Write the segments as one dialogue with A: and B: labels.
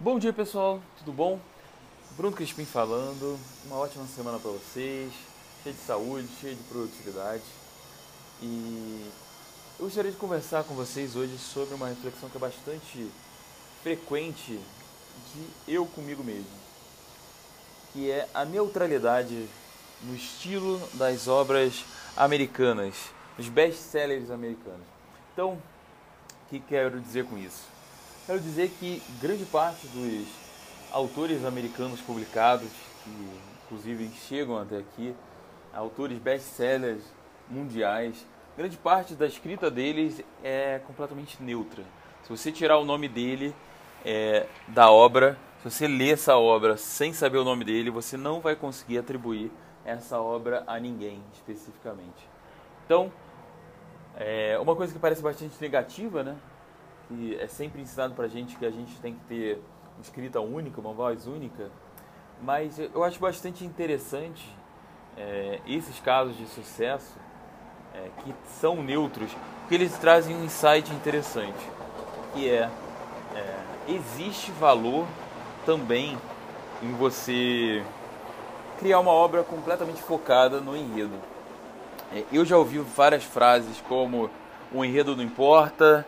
A: Bom dia pessoal, tudo bom? Bruno Crispim falando, uma ótima semana para vocês, cheia de saúde, cheia de produtividade. E eu gostaria de conversar com vocês hoje sobre uma reflexão que é bastante frequente de eu comigo mesmo, que é a neutralidade no estilo das obras americanas, dos best-sellers americanos. Então, o que quero dizer com isso? Quero dizer que grande parte dos autores americanos publicados, que inclusive chegam até aqui, autores best-sellers mundiais, grande parte da escrita deles é completamente neutra. Se você tirar o nome dele é, da obra, se você ler essa obra sem saber o nome dele, você não vai conseguir atribuir essa obra a ninguém especificamente. Então, é uma coisa que parece bastante negativa, né? Que é sempre ensinado para a gente que a gente tem que ter escrita única, uma voz única, mas eu acho bastante interessante é, esses casos de sucesso é, que são neutros, porque eles trazem um insight interessante, que é, é existe valor também em você criar uma obra completamente focada no enredo. É, eu já ouvi várias frases como o enredo não importa,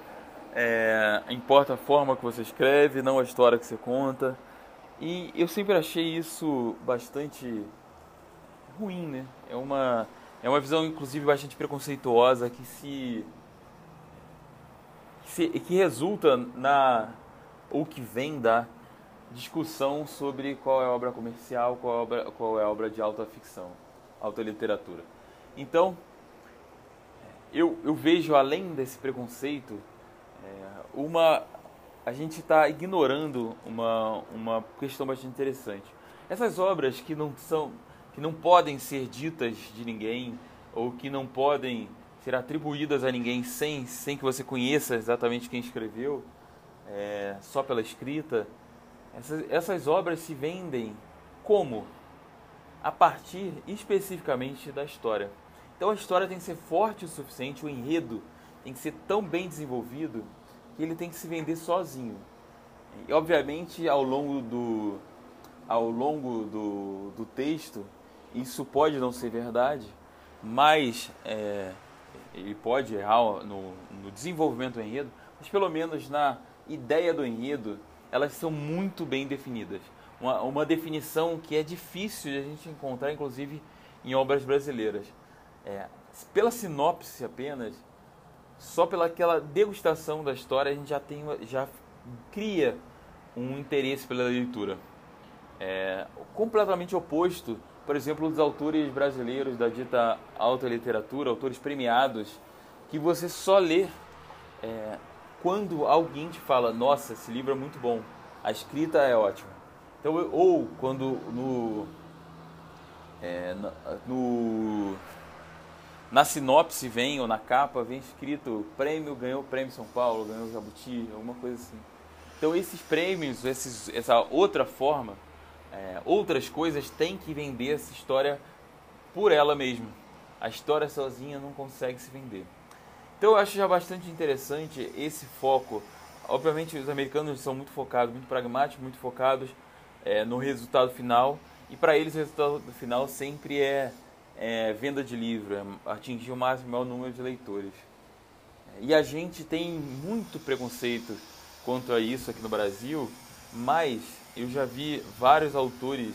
A: é, importa a forma que você escreve, não a história que você conta. E eu sempre achei isso bastante ruim, né? É uma, é uma visão, inclusive, bastante preconceituosa que se, que, se, que resulta na ou que vem da discussão sobre qual é obra comercial, qual é obra, qual é obra de alta ficção, alta literatura. Então, eu, eu vejo além desse preconceito uma a gente está ignorando uma, uma questão bastante interessante. Essas obras que não são que não podem ser ditas de ninguém ou que não podem ser atribuídas a ninguém sem, sem que você conheça exatamente quem escreveu, é, só pela escrita, essas, essas obras se vendem como? A partir especificamente da história. Então a história tem que ser forte o suficiente, o enredo tem que ser tão bem desenvolvido que ele tem que se vender sozinho. E obviamente ao longo do, ao longo do, do texto isso pode não ser verdade, mas é, ele pode errar no, no desenvolvimento do enredo, mas pelo menos na ideia do enredo elas são muito bem definidas. Uma, uma definição que é difícil de a gente encontrar, inclusive em obras brasileiras. É, pela sinopse apenas, só pela aquela degustação da história a gente já tem já cria um interesse pela leitura. É, completamente oposto por exemplo dos autores brasileiros da dita alta literatura autores premiados que você só lê é, quando alguém te fala nossa esse livro é muito bom a escrita é ótima. Então ou quando no é, no na sinopse vem, ou na capa, vem escrito prêmio, ganhou o prêmio São Paulo, ganhou o Jabuti, alguma coisa assim. Então esses prêmios, esses, essa outra forma, é, outras coisas têm que vender essa história por ela mesma. A história sozinha não consegue se vender. Então eu acho já bastante interessante esse foco. Obviamente os americanos são muito focados, muito pragmáticos, muito focados é, no resultado final. E para eles o resultado final sempre é é, venda de livro, é atingir o máximo maior número de leitores. E a gente tem muito preconceito quanto a isso aqui no Brasil, mas eu já vi vários autores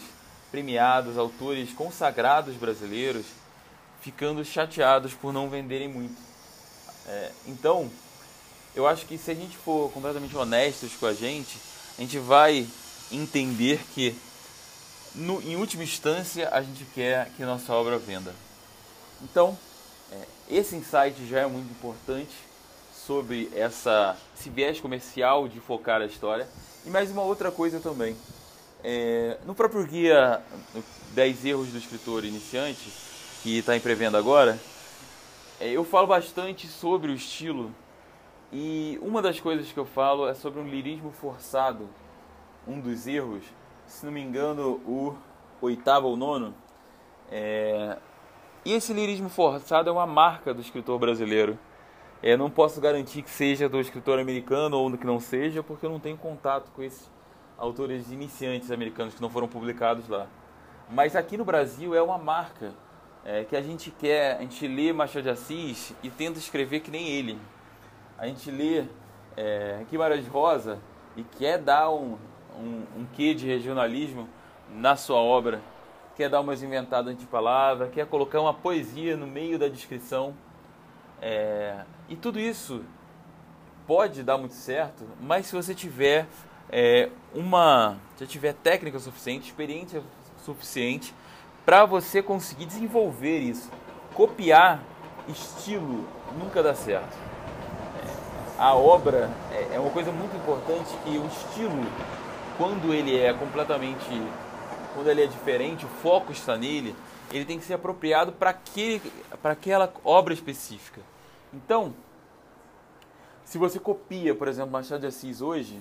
A: premiados, autores consagrados brasileiros, ficando chateados por não venderem muito. É, então, eu acho que se a gente for completamente honestos com a gente, a gente vai entender que no, em última instância, a gente quer que nossa obra venda. Então, é, esse insight já é muito importante sobre essa, esse viés comercial de focar a história. E mais uma outra coisa também. É, no próprio guia 10 erros do escritor iniciante, que está em pré-venda agora, é, eu falo bastante sobre o estilo. E uma das coisas que eu falo é sobre um lirismo forçado. Um dos erros se não me engano, o oitavo ou nono. É... E esse lirismo forçado é uma marca do escritor brasileiro. É, não posso garantir que seja do escritor americano ou que não seja, porque eu não tenho contato com esse, autores iniciantes americanos que não foram publicados lá. Mas aqui no Brasil é uma marca é, que a gente quer, a gente lê Machado de Assis e tenta escrever que nem ele. A gente lê é, Guimarães Rosa e quer dar um, um, um quê de regionalismo na sua obra, quer dar umas inventadas de palavra, quer colocar uma poesia no meio da descrição. É, e tudo isso pode dar muito certo, mas se você tiver é, uma, se tiver técnica suficiente, experiência suficiente para você conseguir desenvolver isso. Copiar estilo nunca dá certo. É, a obra é, é uma coisa muito importante que o estilo, quando ele é completamente, quando ele é diferente, o foco está nele, ele tem que ser apropriado para aquela obra específica. Então, se você copia, por exemplo, Machado de Assis hoje,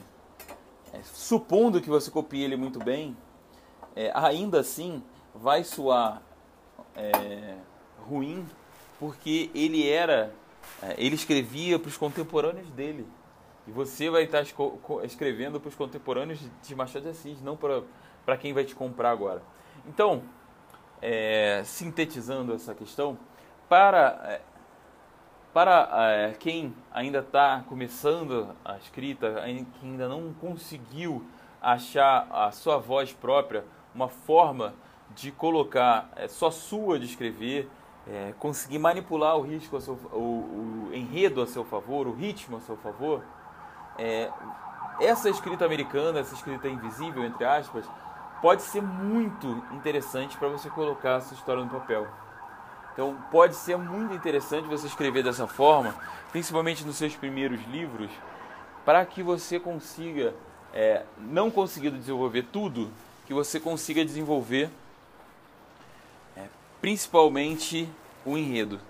A: é, supondo que você copie ele muito bem, é, ainda assim vai soar é, ruim, porque ele era, é, ele escrevia para os contemporâneos dele. E você vai estar escrevendo para os contemporâneos de Machado de Assis, não para quem vai te comprar agora. Então, é, sintetizando essa questão, para é, para é, quem ainda está começando a escrita, que ainda não conseguiu achar a sua voz própria, uma forma de colocar é, só sua de escrever, é, conseguir manipular o, risco seu, o, o, enredo a seu favor, o ritmo a seu favor, é, essa escrita americana, essa escrita invisível, entre aspas, pode ser muito interessante para você colocar a sua história no papel. Então pode ser muito interessante você escrever dessa forma, principalmente nos seus primeiros livros, para que você consiga, é, não conseguindo desenvolver tudo, que você consiga desenvolver é, principalmente o enredo.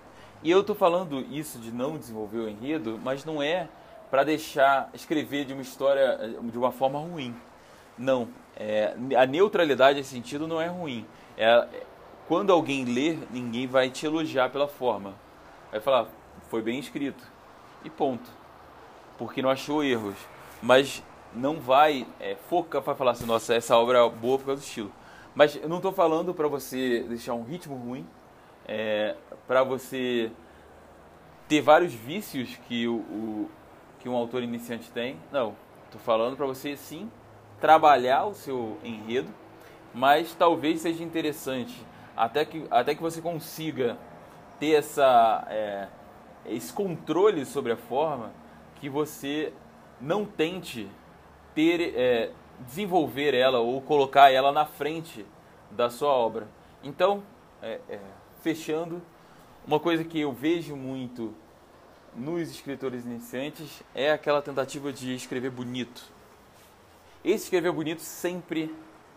A: E eu estou falando isso de não desenvolver o enredo, mas não é para deixar escrever de uma história de uma forma ruim. Não, é, a neutralidade nesse sentido não é ruim. É, quando alguém lê, ninguém vai te elogiar pela forma. Vai falar, foi bem escrito. E ponto. Porque não achou erros. Mas não vai é, focar para falar assim, nossa, essa obra é boa por causa do estilo. Mas eu não estou falando para você deixar um ritmo ruim, é, para você ter vários vícios que, o, o, que um autor iniciante tem. Não. Estou falando para você sim trabalhar o seu enredo, mas talvez seja interessante até que, até que você consiga ter essa, é, esse controle sobre a forma que você não tente ter, é, desenvolver ela ou colocar ela na frente da sua obra. Então, é, é fechando, uma coisa que eu vejo muito nos escritores iniciantes é aquela tentativa de escrever bonito. Esse escrever bonito sempre,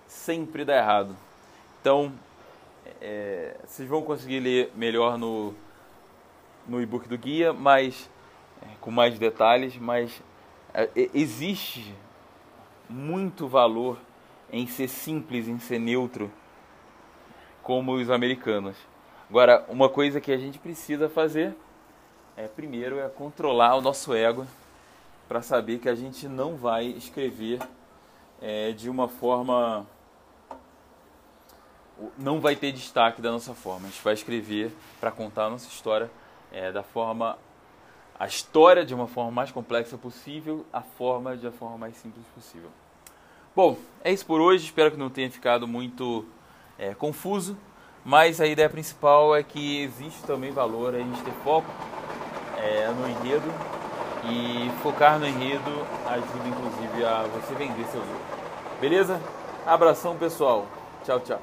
A: sempre dá errado. Então, é, vocês vão conseguir ler melhor no, no e-book do guia, mas é, com mais detalhes, mas é, existe muito valor em ser simples, em ser neutro, como os americanos. Agora, uma coisa que a gente precisa fazer é primeiro é controlar o nosso ego para saber que a gente não vai escrever é, de uma forma não vai ter destaque da nossa forma. A gente vai escrever para contar a nossa história é, da forma a história de uma forma mais complexa possível, a forma de a forma mais simples possível. Bom, é isso por hoje. Espero que não tenha ficado muito é, confuso, mas a ideia principal é que existe também valor a gente ter foco é, no enredo e focar no enredo ajuda inclusive a você vender seu livro. Beleza? Abração pessoal. Tchau, tchau.